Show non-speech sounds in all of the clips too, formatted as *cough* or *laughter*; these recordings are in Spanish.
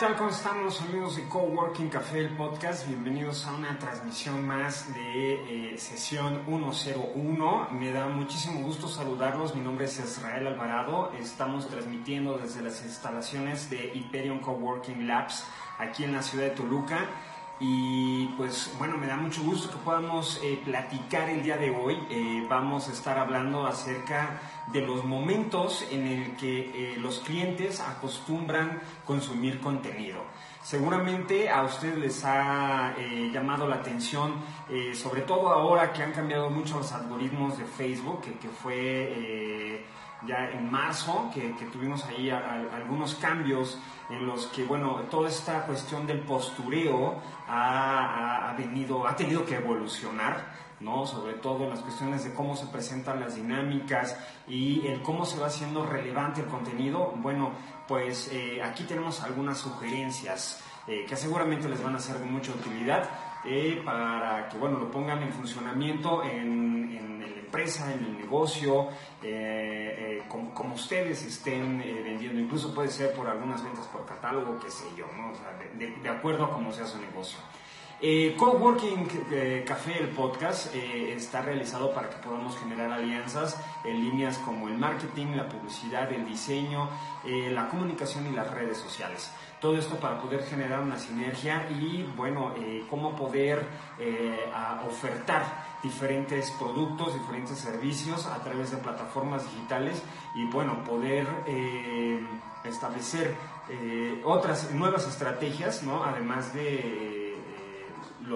tal? ¿Cómo estamos amigos de Coworking Café, el podcast? Bienvenidos a una transmisión más de eh, sesión 101. Me da muchísimo gusto saludarlos. Mi nombre es Israel Alvarado. Estamos transmitiendo desde las instalaciones de Hyperion Coworking Labs aquí en la ciudad de Toluca. Y pues bueno, me da mucho gusto que podamos eh, platicar el día de hoy. Eh, vamos a estar hablando acerca de los momentos en el que eh, los clientes acostumbran consumir contenido. Seguramente a ustedes les ha llamado la atención, sobre todo ahora que han cambiado mucho los algoritmos de Facebook, que, fue ya en marzo, que, tuvimos ahí algunos cambios en los que, bueno, toda esta cuestión del postureo ha, venido, ha tenido que evolucionar, ¿no? Sobre todo en las cuestiones de cómo se presentan las dinámicas y el cómo se va haciendo relevante el contenido. Bueno, pues eh, aquí tenemos algunas sugerencias eh, que seguramente les van a ser de mucha utilidad eh, para que, bueno, lo pongan en funcionamiento en, en la empresa, en el negocio, como, ustedes estén vendiendo, incluso puede ser por algunas ventas por catálogo, qué sé yo, ¿no? de, acuerdo a cómo sea su negocio. Coworking Café, el podcast, está realizado para que podamos generar alianzas en líneas como el marketing, la publicidad, el diseño, la comunicación y las redes sociales. Todo esto para poder generar una sinergia y, bueno, cómo poder ofertar diferentes productos, diferentes servicios a través de plataformas digitales y bueno, poder eh, establecer eh, otras nuevas estrategias, ¿no? además de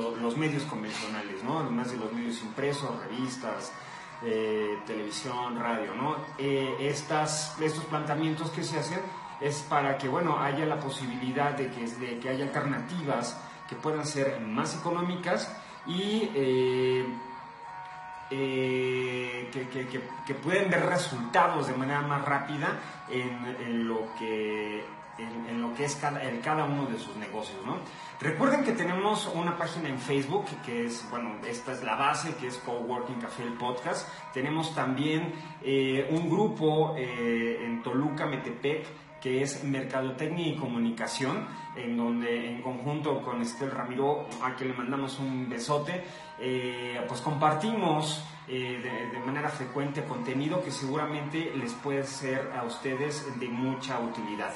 eh, los medios convencionales, ¿no? además de los medios impresos, revistas, televisión, radio. ¿no? estas, estos planteamientos que se hacen es para que bueno, haya la posibilidad de que, de que haya alternativas que puedan ser más económicas y eh, que, pueden ver resultados de manera más rápida en, lo que en, lo que es cada, cada uno de sus negocios, ¿no? Recuerden que tenemos una página en Facebook que es, bueno, esta es la base, que es Coworking Café el Podcast. Tenemos también eh, un grupo eh, en Toluca, Metepec, que es Mercadotecnia y Comunicación, en donde en conjunto con Estel Ramiro, a quien le mandamos un besote, eh, pues compartimos de, manera frecuente contenido que seguramente les puede ser a ustedes de mucha utilidad.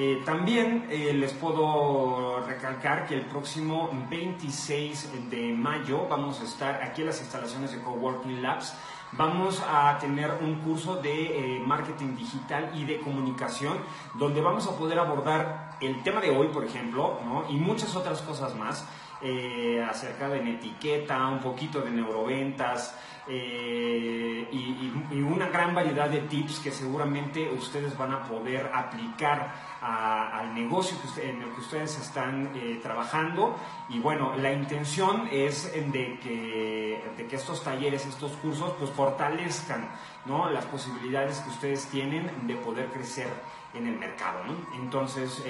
Eh, también les puedo recalcar que el próximo 26 de mayo vamos a estar aquí en las instalaciones de Coworking Labs vamos a tener un curso de eh, marketing digital y de comunicación, donde vamos a poder abordar el tema de hoy, por ejemplo, y muchas otras cosas más. Eh, acerca de etiqueta, un poquito de neuroventas eh, y, una gran variedad de tips que seguramente ustedes van a poder aplicar al negocio que en el que ustedes están eh, trabajando. Y bueno, la intención es de que, de que estos talleres, estos cursos, pues fortalezcan ¿no? las posibilidades que ustedes tienen de poder crecer en el mercado. Entonces,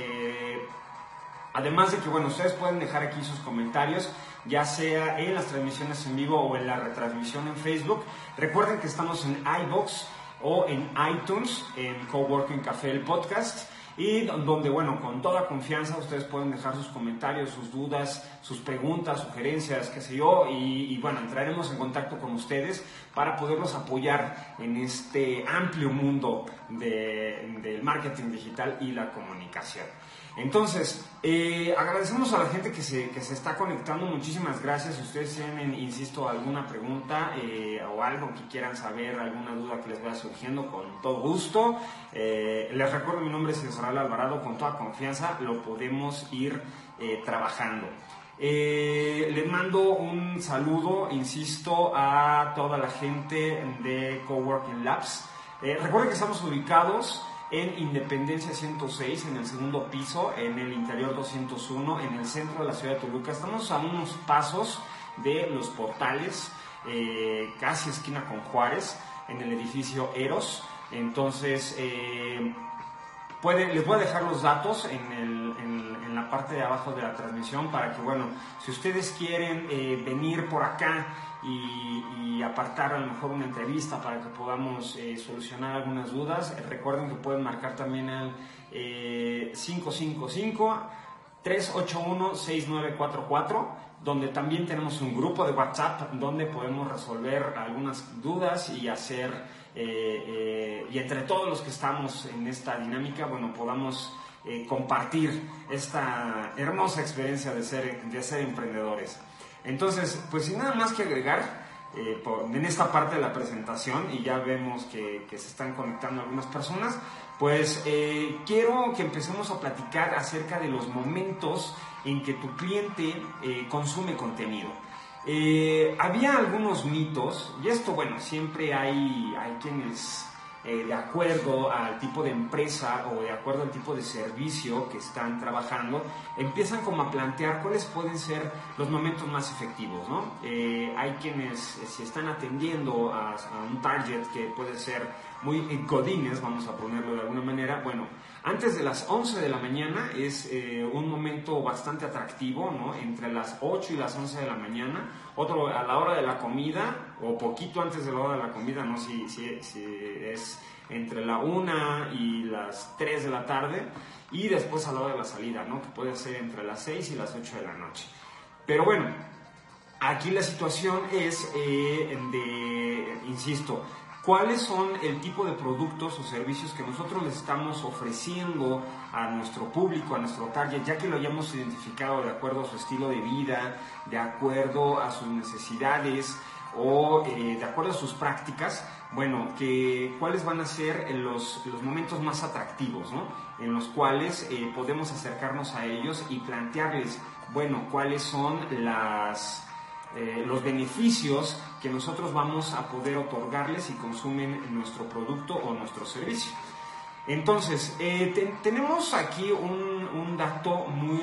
Además de que, bueno, ustedes pueden dejar aquí sus comentarios, ya sea en las transmisiones en vivo o en la retransmisión en Facebook. Recuerden que estamos en iBox o en iTunes, en Coworking Café el podcast y donde, bueno, con toda confianza ustedes pueden dejar sus comentarios, sus dudas, sus preguntas, sugerencias, qué sé yo, y, bueno, entraremos en contacto con ustedes para poderlos apoyar en este amplio mundo del marketing digital y la comunicación. Entonces, eh, agradecemos a la gente que se, que se está conectando. Muchísimas gracias. Si ustedes tienen, insisto, alguna pregunta eh, o algo que quieran saber, alguna duda que les vaya surgiendo, con todo gusto. Eh, les recuerdo, mi nombre es Israel Alvarado. Con toda confianza lo podemos ir trabajando. les mando un saludo, insisto, a toda la gente de Coworking Labs. recuerden que estamos ubicados en Independencia 106, en el segundo piso, en el interior 201, en el centro de la ciudad de Toluca. Estamos a unos pasos de los portales, eh, casi esquina con Juárez, en el edificio Eros. Entonces, eh, les voy a dejar los datos en, la parte de abajo de la transmisión para que, bueno, si ustedes quieren eh, venir por acá, y, apartar a lo mejor una entrevista para que podamos eh, solucionar algunas dudas. recuerden que pueden marcar también 555-381-6944, donde también tenemos un grupo de WhatsApp donde podemos resolver algunas dudas y hacer, eh, eh, y entre todos los que estamos en esta dinámica, bueno, podamos eh, compartir esta hermosa experiencia de ser, de ser emprendedores. Entonces, pues sin nada más que agregar, en esta parte de la presentación y ya vemos que, se están conectando algunas personas, pues quiero que empecemos a platicar acerca de los momentos en que tu cliente eh, consume contenido. había algunos mitos, y esto, bueno, siempre hay, hay quienes eh, de acuerdo al tipo de empresa o de acuerdo al tipo de servicio que están trabajando, empiezan como a plantear cuáles pueden ser los momentos más efectivos, ¿no? Eh, hay quienes, eh, si están atendiendo a, un target que puede ser muy godines, vamos a ponerlo de alguna manera, bueno, antes de las 11 de la mañana es un momento bastante atractivo, ¿no? Entre las 8 y las 11 de la mañana, otro a la hora de la comida, o poquito antes de la hora de la comida, no si, si, es entre la 1 y las 3 de la tarde, y después a la hora de la salida, ¿no? que puede ser entre las 6 y las 8 de la noche. Pero bueno, aquí la situación es eh, de, insisto, cuáles son el tipo de productos o servicios que nosotros les estamos ofreciendo a nuestro público, a nuestro target, ya que lo hayamos identificado de acuerdo a su estilo de vida, de acuerdo a sus necesidades o eh, de acuerdo a sus prácticas, bueno, que, cuáles van a ser los, los momentos más atractivos, ¿no? En los cuales eh, podemos acercarnos a ellos y plantearles, bueno, cuáles son las, eh, los beneficios que nosotros vamos a poder otorgarles si consumen nuestro producto o nuestro servicio. Entonces, tenemos aquí un, dato muy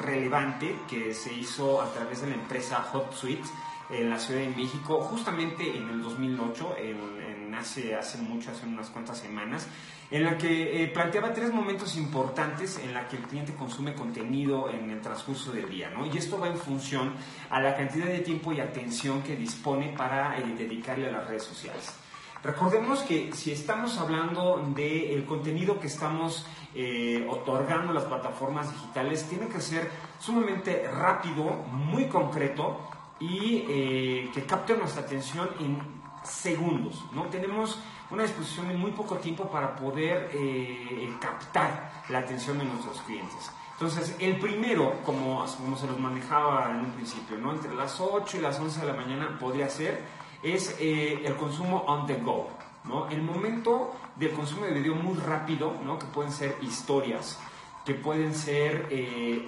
relevante que se hizo a través de la empresa HotSuite en la Ciudad de México, justamente en el 2008, en, hace, hace mucho, hace unas cuantas semanas, en la que eh, planteaba tres momentos importantes en la que el cliente consume contenido en el transcurso del día, ¿no? Y esto va en función a la cantidad de tiempo y atención que dispone para eh, dedicarle a las redes sociales. Recordemos que si estamos hablando del contenido que estamos eh, otorgando las plataformas digitales, tiene que ser sumamente rápido, muy concreto y eh, que capte nuestra atención en segundos. ¿no? Tenemos una disposición de muy poco tiempo para poder eh, captar la atención de nuestros clientes. Entonces, el primero, como, como se los manejaba en un principio, ¿no? entre las 8 y las 11 de la mañana podría ser, es eh, el consumo on the go. ¿no? El momento del consumo de video muy rápido, ¿no? que pueden ser historias, que pueden ser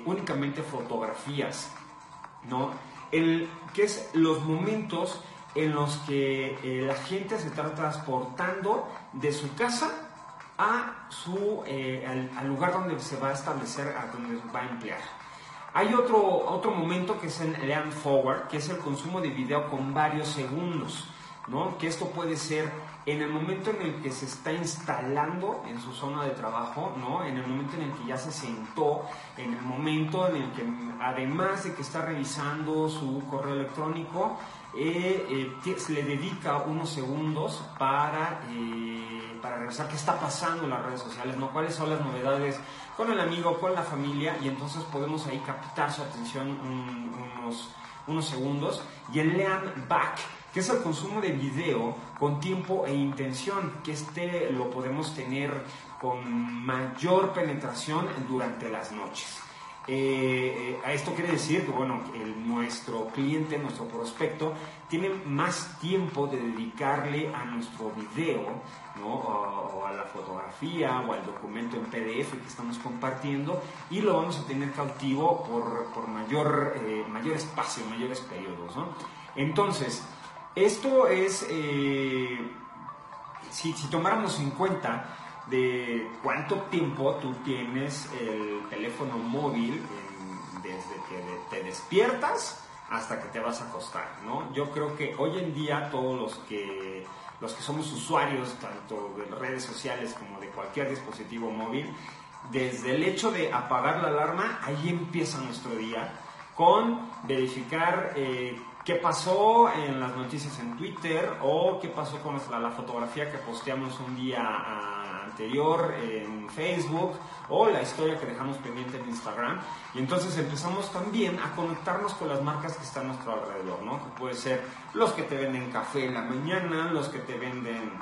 únicamente fotografías, ¿no? el, que es los momentos en los que eh, la gente se está transportando de su casa a su, eh, al, lugar donde se va a establecer, a donde va a emplear. Hay otro, otro momento que es el Lean Forward, que es el consumo de video con varios segundos, ¿no? que esto puede ser en el momento en el que se está instalando en su zona de trabajo, ¿no? en el momento en el que ya se sentó, en el momento en el que además de que está revisando su correo electrónico, eh, eh, le dedica unos segundos para, eh, para revisar qué está pasando en las redes sociales, ¿no? cuáles son las novedades con el amigo, con la familia, y entonces podemos ahí captar su atención unos, unos segundos. Y el lean back que es el consumo de video con tiempo e intención, que este lo podemos tener con mayor penetración durante las noches. Eh, eh, esto quiere decir que bueno, nuestro cliente, nuestro prospecto, tiene más tiempo de dedicarle a nuestro video, o, a la fotografía o al documento en PDF que estamos compartiendo y lo vamos a tener cautivo por, mayor, eh, mayor espacio, mayores periodos. Entonces, esto es, eh, si, tomáramos en cuenta de cuánto tiempo tú tienes el teléfono móvil desde que te despiertas hasta que te vas a acostar, ¿no? Yo creo que hoy en día todos los que los que somos usuarios tanto de redes sociales como de cualquier dispositivo móvil, desde el hecho de apagar la alarma, ahí empieza nuestro día con verificar eh, qué pasó en las noticias en Twitter o qué pasó con la, fotografía que posteamos un día anterior en Facebook o la historia que dejamos pendiente en Instagram. Y entonces empezamos también a conectarnos con las marcas que están a nuestro alrededor, ¿no? Que puede ser los que te venden café en la mañana, los que te venden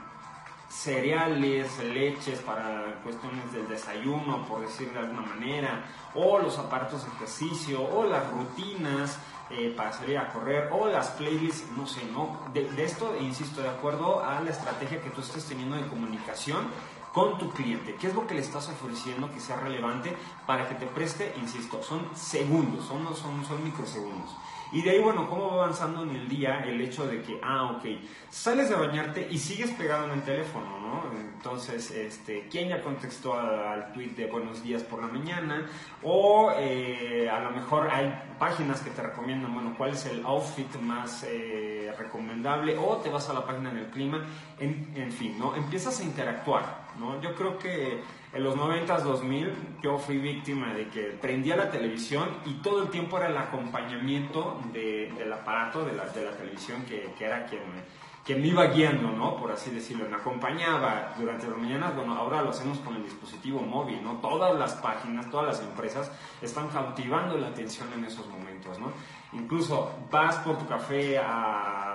cereales, leches para cuestiones del desayuno, por decir de alguna manera, o los aparatos de ejercicio, o las rutinas eh, para salir a correr, o las playlists, no sé, ¿no? De, esto, insisto, de acuerdo a la estrategia que tú estés teniendo de comunicación con tu cliente. ¿Qué es lo que le estás ofreciendo que sea relevante para que te preste? Insisto, son segundos, son, son, son microsegundos. Y de ahí, bueno, cómo va avanzando en el día el hecho de que, ah, ok, sales de bañarte y sigues pegado en el teléfono, ¿no? Entonces, este, ¿quién ya contestó al tweet de buenos días por la mañana? O eh, a lo mejor hay páginas que te recomiendan, bueno, cuál es el outfit más eh, recomendable, o te vas a la página del clima, en, en fin, ¿no? Empiezas a interactuar, ¿no? Yo creo que en los 90s, 2000, yo fui víctima de que prendía la televisión y todo el tiempo era el acompañamiento de, del aparato de la, de la televisión que, que era quien me, quien me iba guiando, ¿no? Por así decirlo, me acompañaba durante las mañanas, bueno, ahora lo hacemos con el dispositivo móvil, ¿no? Todas las páginas, todas las empresas están cautivando la atención en esos momentos, ¿no? Incluso vas por tu café a,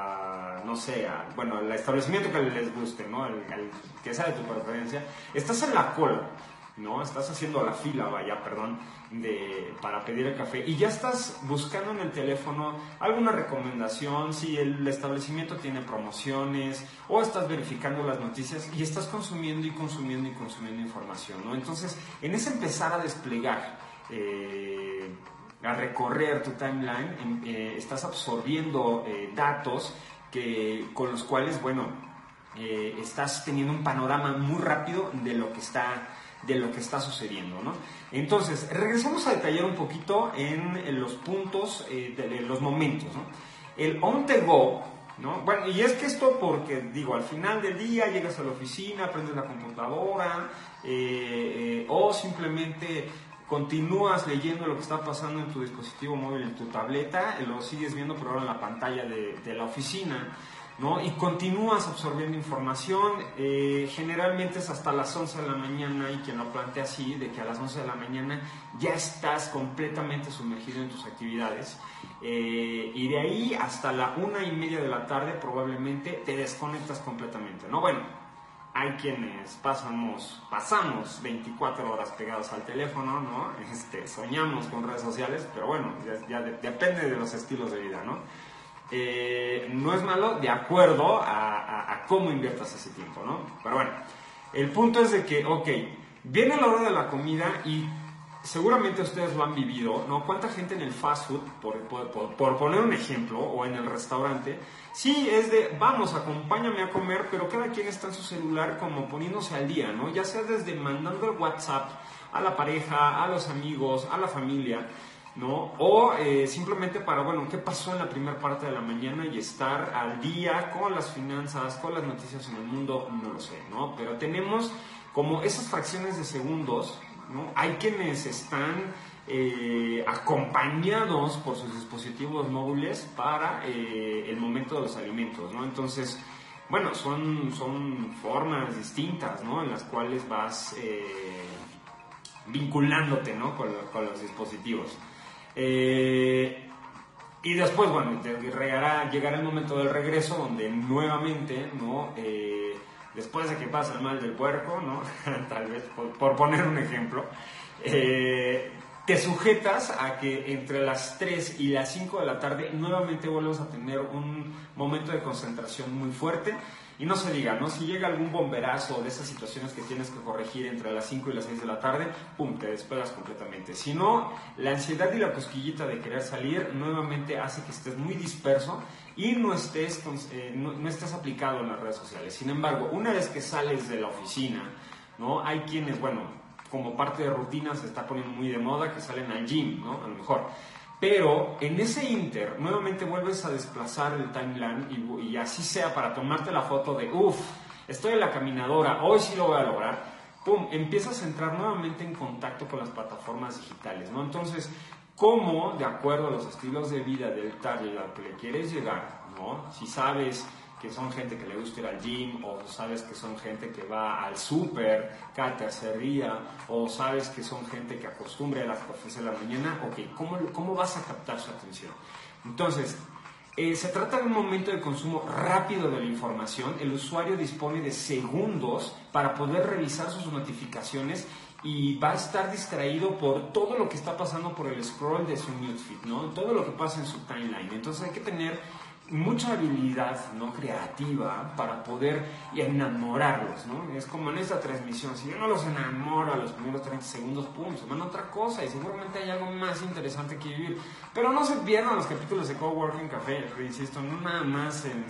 no sé, bueno, el establecimiento que les guste, ¿no? El, el, que sea de tu preferencia, estás en la cola, ¿no? Estás haciendo la fila, vaya, perdón, de, para pedir el café y ya estás buscando en el teléfono alguna recomendación, si el establecimiento tiene promociones o estás verificando las noticias y estás consumiendo y consumiendo y consumiendo información, ¿no? Entonces, en ese empezar a desplegar, eh, a recorrer tu timeline, eh, estás absorbiendo eh, datos que, con los cuales, bueno, eh, estás teniendo un panorama muy rápido de lo que está de lo que está sucediendo, ¿no? Entonces, regresamos a detallar un poquito en, los puntos, eh, de, de, los momentos, ¿no? El on the go, ¿no? Bueno, y es que esto porque, digo, al final del día llegas a la oficina, prendes la computadora, eh, eh, o simplemente continúas leyendo lo que está pasando en tu dispositivo móvil, en tu tableta, lo sigues viendo pero ahora en la pantalla de, de la oficina, ¿no? Y continúas absorbiendo información, eh, generalmente es hasta las 11 de la mañana, y quien lo plantea así, de que a las 11 de la mañana ya estás completamente sumergido en tus actividades, eh, y de ahí hasta la una y media de la tarde probablemente te desconectas completamente, ¿no? Bueno, hay quienes pasamos, pasamos 24 horas pegados al teléfono, ¿no? *laughs* Este, soñamos con redes sociales, pero bueno, ya, ya de, depende de los estilos de vida, ¿no? Eh, no es malo de acuerdo a, a, cómo inviertas ese tiempo, ¿no? Pero bueno, el punto es de que, ok, viene la hora de la comida y seguramente ustedes lo han vivido, ¿no? ¿Cuánta gente en el fast food, por, por, poner un ejemplo, o en el restaurante, sí es de, vamos, acompáñame a comer, pero cada quien está en su celular como poniéndose al día, ¿no? Ya sea desde mandando el WhatsApp a la pareja, a los amigos, a la familia, ¿no? O eh, simplemente para, bueno, ¿qué pasó en la primera parte de la mañana y estar al día con las finanzas, con las noticias en el mundo? No lo sé, ¿no? Pero tenemos como esas fracciones de segundos, Hay quienes están eh, acompañados por sus dispositivos móviles para eh, el momento de los alimentos. Entonces, bueno, son, son formas distintas. En las cuales vas vinculándote, ¿no? Con, los dispositivos. Eh, y después, bueno, llegará, llegará el momento del regreso donde nuevamente. Después de que pasa el mal del puerco, ¿no? *laughs* Tal vez, por, por, poner un ejemplo, eh, te sujetas a que entre las 3 y las 5 de la tarde nuevamente vuelves a tener un momento de concentración muy fuerte y no se diga, ¿no? Si llega algún bomberazo de esas situaciones que tienes que corregir entre las 5 y las 6 de la tarde, pum, te despegas completamente. Si no, la ansiedad y la cosquillita de querer salir nuevamente hace que estés muy disperso y no estés, eh, no, estés aplicado en las redes sociales. Sin embargo, una vez que sales de la oficina, ¿no? Hay quienes, bueno, como parte de rutina se está poniendo muy de moda que salen al gym, ¿no? A lo mejor. Pero en ese inter, nuevamente vuelves a desplazar el timeline y, y así sea para tomarte la foto de, uff, estoy en la caminadora, hoy sí lo voy a lograr. Pum, empiezas a entrar nuevamente en contacto con las plataformas digitales, ¿no? Entonces, ¿cómo, de acuerdo a los estilos de vida del target al que le quieres llegar, ¿no? Si sabes que son gente que le gusta ir al gym, o sabes que son gente que va al súper cada tercer día, o sabes que son gente que acostumbra a las cafés de la mañana, ok, ¿cómo, ¿cómo vas a captar su atención? Entonces, eh, se trata de un momento de consumo rápido de la información. El usuario dispone de segundos para poder revisar sus notificaciones y va a estar distraído por todo lo que está pasando por el scroll de su newsfeed, ¿no? Todo lo que pasa en su timeline. Entonces hay que tener mucha habilidad no creativa para poder enamorarlos, ¿no? Es como en esta transmisión, si yo no los enamoro a los primeros 30 segundos, pum, se van a otra cosa y seguramente hay algo más interesante que vivir. Pero no se pierdan los capítulos de Coworking Café, insisto, no nada más en,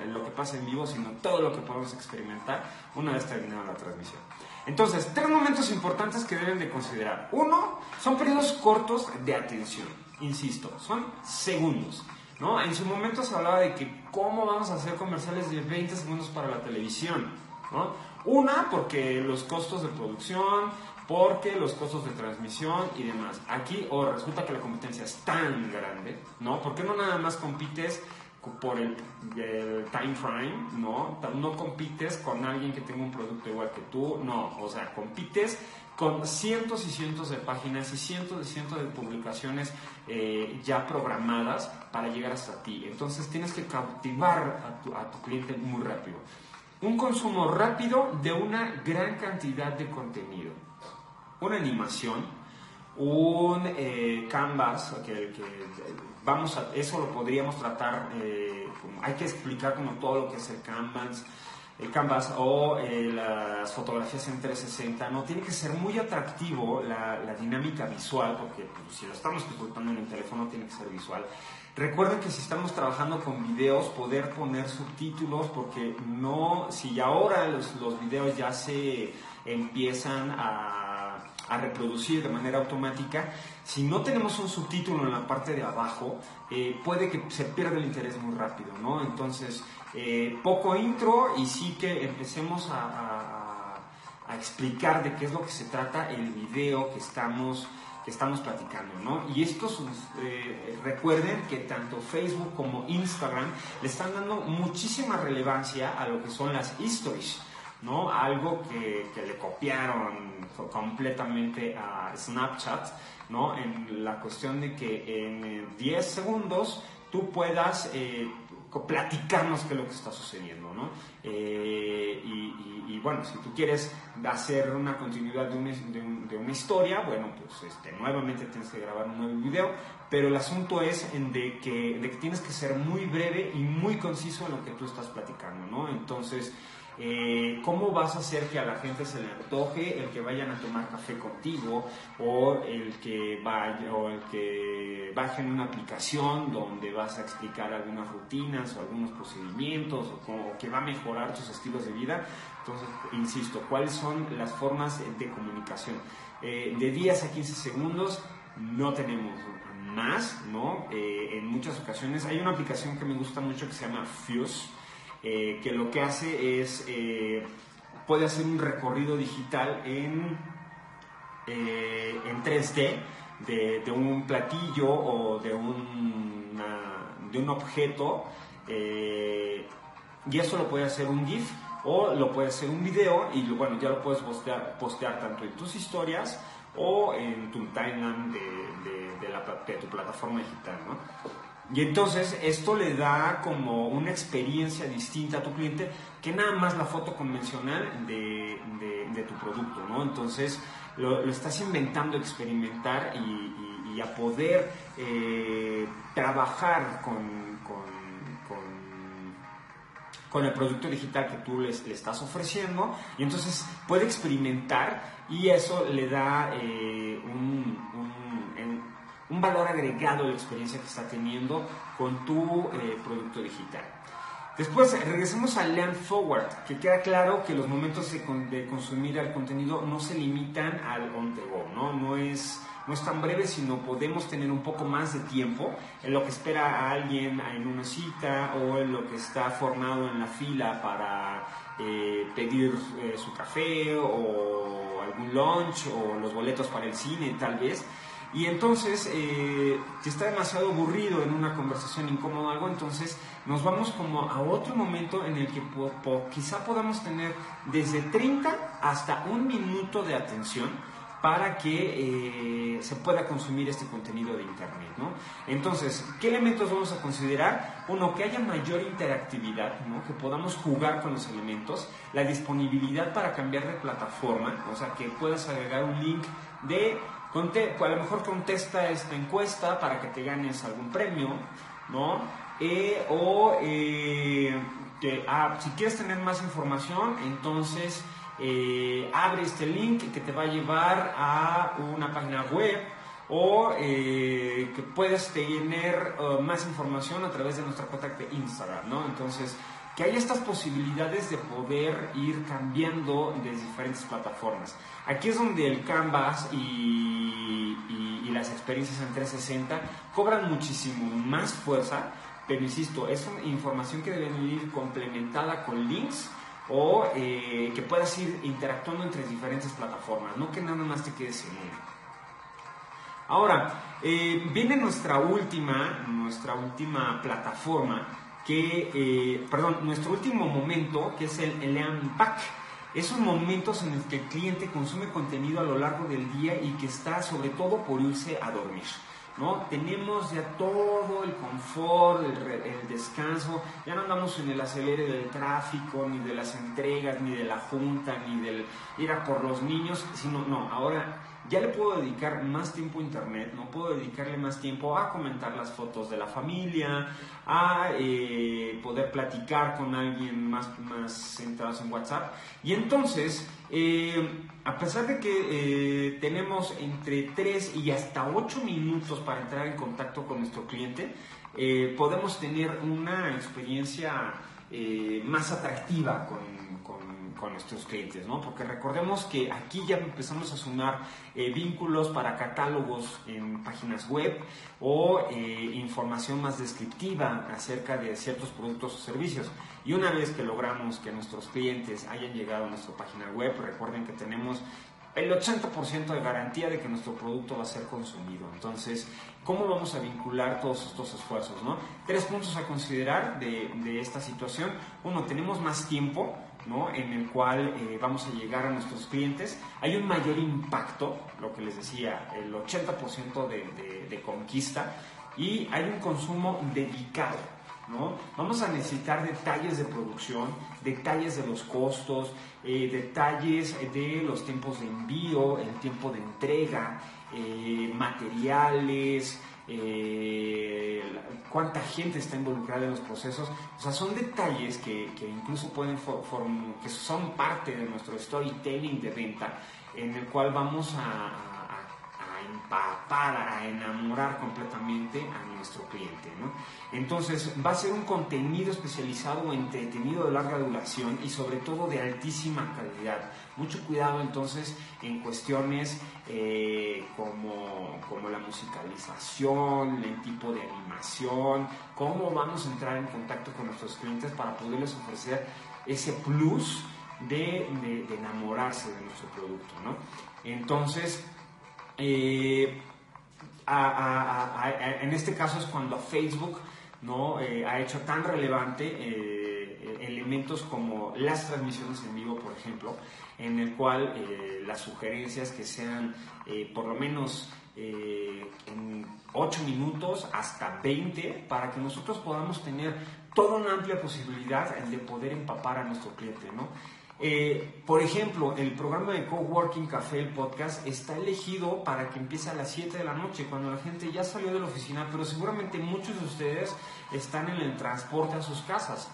en lo que pasa en vivo, sino todo lo que podemos experimentar una vez terminada la transmisión. Entonces, tres momentos importantes que deben de considerar. Uno, son periodos cortos de atención. Insisto, son segundos. ¿no? En su momento se hablaba de que cómo vamos a hacer comerciales de 20 segundos para la televisión. ¿no? Una, porque los costos de producción, porque los costos de transmisión y demás. Aquí, o resulta que la competencia es tan grande, ¿no? ¿Por qué no nada más compites por el, time frame, ¿no? No compites con alguien que tenga un producto igual que tú, no, o sea, compites con cientos y cientos de páginas y cientos y cientos de publicaciones eh, ya programadas para llegar hasta ti. Entonces tienes que cautivar a tu, a tu cliente muy rápido. Un consumo rápido de una gran cantidad de contenido. Una animación, un eh, canvas, que, vamos a, eso lo podríamos tratar, eh, hay que explicar como todo lo que es el canvas, el canvas o eh, las fotografías en 360, no tiene que ser muy atractivo la, dinámica visual, porque pues, si lo estamos ejecutando en el teléfono tiene que ser visual. Recuerden que si estamos trabajando con videos, poder poner subtítulos, porque no, si ahora los, los videos ya se empiezan a a reproducir de manera automática, si no tenemos un subtítulo en la parte de abajo, eh, puede que se pierda el interés muy rápido, ¿no? Entonces, eh, poco intro y sí que empecemos a, explicar de qué es lo que se trata el video que estamos que estamos platicando, ¿no? Y estos, eh, recuerden que tanto Facebook como Instagram le están dando muchísima relevancia a lo que son las stories. ¿No? Algo que, le copiaron completamente a Snapchat, ¿no? En la cuestión de que en 10 segundos tú puedas eh, platicarnos qué es lo que está sucediendo, ¿no? Eh, y, bueno, si tú quieres hacer una continuidad de, una historia, bueno, pues este, nuevamente tienes que grabar un nuevo video, pero el asunto es en de, que, de que tienes que ser muy breve y muy conciso en lo que tú estás platicando, ¿no? Entonces, eh, ¿Cómo vas a hacer que a la gente se le antoje el que vayan a tomar café contigo o el que vaya o el que bajen una aplicación donde vas a explicar algunas rutinas o algunos procedimientos o, que va a mejorar tus estilos de vida? Entonces, insisto, ¿cuáles son las formas de comunicación? Eh, de 10 a 15 segundos no tenemos más, ¿no? Eh, en muchas ocasiones hay una aplicación que me gusta mucho que se llama Fuse eh, que lo que hace es, eh, puede hacer un recorrido digital en, eh, en 3D de, un platillo o de un, de un objeto y eso lo puede hacer un GIF o lo puede hacer un video y bueno, ya lo puedes postear, postear tanto en tus historias o en tu timeline de, de, tu plataforma digital, ¿no? Y entonces esto le da como una experiencia distinta a tu cliente que nada más la foto convencional de, tu producto, ¿no? Entonces lo, estás inventando, experimentar y, a poder eh, trabajar con, con, el producto digital que tú le, estás ofreciendo y entonces puede experimentar y eso le da eh, un un valor agregado de la experiencia que está teniendo con tu eh, producto digital. Después, regresemos al Learn Forward, que queda claro que los momentos de, consumir el contenido no se limitan al on the go, ¿no? No es, no es tan breve, sino podemos tener un poco más de tiempo en lo que espera a alguien en una cita o en lo que está formado en la fila para eh, pedir eh, su café o algún lunch o los boletos para el cine, tal vez. Y entonces, eh, si está demasiado aburrido en una conversación incómoda o algo, entonces nos vamos como a otro momento en el que quizá podamos tener desde 30 hasta un minuto de atención para que eh, se pueda consumir este contenido de Internet. ¿no? Entonces, ¿qué elementos vamos a considerar? Uno, que haya mayor interactividad, ¿no? que podamos jugar con los elementos, la disponibilidad para cambiar de plataforma, o sea, que puedas agregar un link de, a lo mejor contesta esta encuesta para que te ganes algún premio, ¿no? Eh, o eh, ah, si quieres tener más información, entonces eh, abre este link que te va a llevar a una página web o que puedes tener más información a través de nuestra cuenta de Instagram, ¿no? Entonces, que hay estas posibilidades de poder ir cambiando de diferentes plataformas. Aquí es donde el Canvas y, y las experiencias en 360 cobran muchísimo más fuerza, pero insisto, es una información que debe ir complementada con links o eh, que puedas ir interactuando entre diferentes plataformas, no que nada más te quedes en una. Ahora, eh, viene nuestra última, nuestra última plataforma, que, eh, perdón, nuestro último momento, que es el, el. Esos momentos en los que el cliente consume contenido a lo largo del día y que está sobre todo por irse a dormir. ¿no? Tenemos ya todo el confort, el, descanso, ya no andamos en el acelere del tráfico, ni de las entregas, ni de la junta, ni del ir a por los niños, sino, no, ahora ya le puedo dedicar más tiempo a internet, no puedo dedicarle más tiempo a comentar las fotos de la familia, a eh, poder platicar con alguien más, más centrados en WhatsApp. Y entonces, eh, a pesar de que eh, tenemos entre 3 y hasta 8 minutos para entrar en contacto con nuestro cliente, podemos tener una experiencia más atractiva con, con nuestros clientes, ¿no? Porque recordemos que aquí ya empezamos a sumar eh, vínculos para catálogos en páginas web o eh, información más descriptiva acerca de ciertos productos o servicios. Y una vez que logramos que nuestros clientes hayan llegado a nuestra página web, recuerden que tenemos el 80% de garantía de que nuestro producto va a ser consumido. Entonces, ¿cómo vamos a vincular todos estos esfuerzos? ¿no? Tres puntos a considerar de, de esta situación. Uno, tenemos más tiempo en el cual eh, vamos a llegar a nuestros clientes. Hay un mayor impacto, lo que les decía, el 80% de, de, conquista y hay un consumo dedicado. ¿no? Vamos a necesitar detalles de producción, detalles de los costos, eh, detalles de los tiempos de envío, el tiempo de entrega, eh, materiales, eh, cuánta gente está involucrada en los procesos. O sea, son detalles que, incluso pueden que son parte de nuestro storytelling de venta, en el cual vamos a para enamorar completamente a nuestro cliente. Entonces va a ser un contenido especializado entretenido de larga duración y sobre todo de altísima calidad. Mucho cuidado entonces en cuestiones eh, como, como la musicalización, el tipo de animación, cómo vamos a entrar en contacto con nuestros clientes para poderles ofrecer ese plus de, de, enamorarse de nuestro producto. ¿no? Entonces, eh, en este caso es cuando Facebook ¿no? Eh, ha hecho tan relevante eh, elementos como las transmisiones en vivo, por ejemplo, en el cual las sugerencias que sean por lo menos en 8 minutos hasta 20 para que nosotros podamos tener toda una amplia posibilidad de poder empapar a nuestro cliente, ¿no? Eh, por ejemplo, el programa de Coworking Café, el podcast, está elegido para que empiece a las 7 de la noche, cuando la gente ya salió de la oficina, pero seguramente muchos de ustedes están en el transporte a sus casas.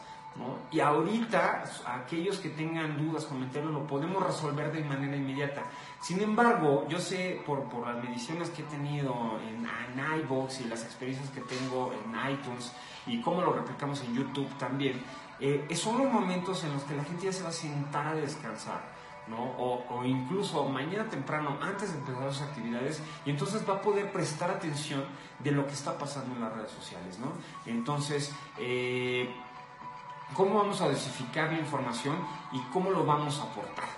Y ahorita, aquellos que tengan dudas, comentarios, lo podemos resolver de manera inmediata. Sin embargo, yo sé por, las mediciones que he tenido en, en iVoox y las experiencias que tengo en iTunes y cómo lo replicamos en YouTube también, eh, son los momentos en los que la gente ya se va a sentar a descansar. ¿no? O, incluso mañana temprano, antes de empezar sus actividades, y entonces va a poder prestar atención de lo que está pasando en las redes sociales, ¿no? Entonces, eh, ¿cómo vamos a dosificar la información y cómo lo vamos a aportar,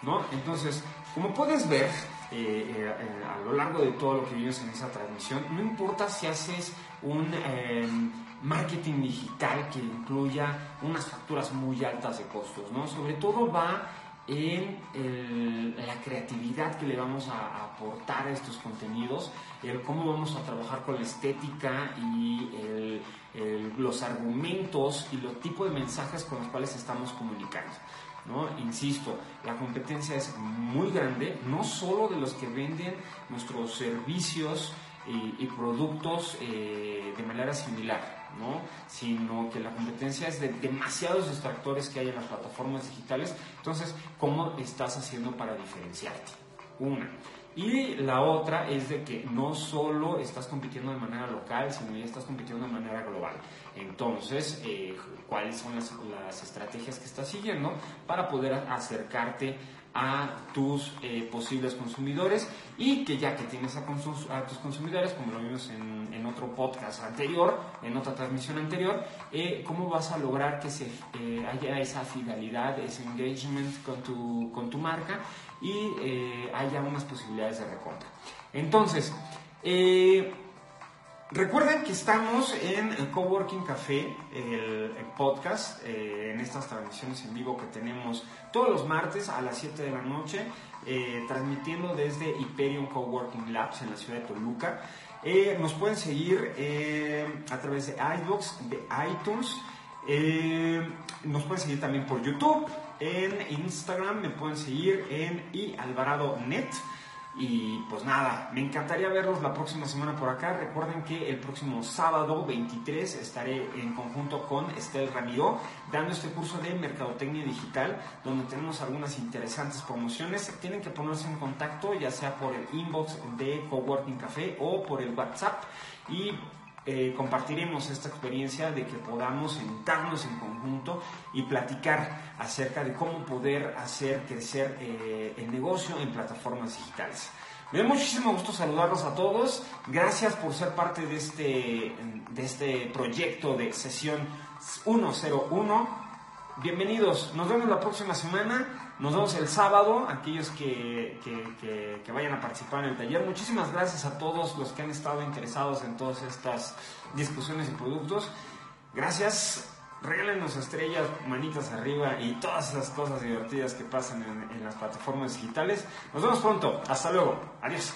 ¿no? Entonces, como puedes ver, eh, a lo largo de todo lo que vimos en esa transmisión, no importa si haces un em, marketing digital que incluya unas facturas muy altas de costos, ¿no? Sobre todo va en la creatividad que le vamos a, aportar a estos contenidos, el cómo vamos a trabajar con la estética y los argumentos y los tipos de mensajes con los cuales estamos comunicando. ¿no? Insisto, la competencia es muy grande, no solo de los que venden nuestros servicios y, productos eh, de manera similar, ¿no? sino que la competencia es de demasiados extractores que hay en las plataformas digitales. Entonces, ¿cómo estás haciendo para diferenciarte? Una. Y la otra es de que no solo estás compitiendo de manera local, sino ya estás compitiendo de manera global. Entonces, eh, ¿cuáles son las, las, estrategias que estás siguiendo para poder acercarte a tus eh, posibles consumidores y que ya que tienes a, tus consumidores, como lo vimos en, otro podcast anterior, en otra transmisión anterior, eh, cómo vas a lograr que se eh, haya esa fidelidad, ese engagement con tu, con tu marca y haya unas posibilidades de recompra. Entonces, Recuerden que estamos en el Coworking Café, el, podcast, eh, en estas transmisiones en vivo que tenemos todos los martes a las 7 de la noche, eh, transmitiendo desde Hyperion Coworking Labs en la ciudad de Toluca. Eh, nos pueden seguir a través de iBox, de iTunes. nos pueden seguir también por YouTube, en Instagram, me pueden seguir en iAlvarado.net. Y pues nada, me encantaría verlos la próxima semana por acá. Recuerden que el próximo sábado 23 estaré en conjunto con Estel Ramiro dando este curso de Mercadotecnia Digital, donde tenemos algunas interesantes promociones. Tienen que ponerse en contacto, ya sea por el inbox de Coworking Café o por el WhatsApp. Y eh, compartiremos esta experiencia de que podamos sentarnos en conjunto y platicar acerca de cómo poder hacer crecer eh, el negocio en plataformas digitales. Me da muchísimo gusto saludarlos a todos. Gracias por ser parte de este, de este proyecto de sesión 101. Bienvenidos, nos vemos la próxima semana, nos vemos el sábado, aquellos que, que, vayan a participar en el taller. Muchísimas gracias a todos los que han estado interesados en todas estas discusiones y productos. Gracias, regálenos estrellas, manitas arriba y todas esas cosas divertidas que pasan en las plataformas digitales. Nos vemos pronto, hasta luego, adiós.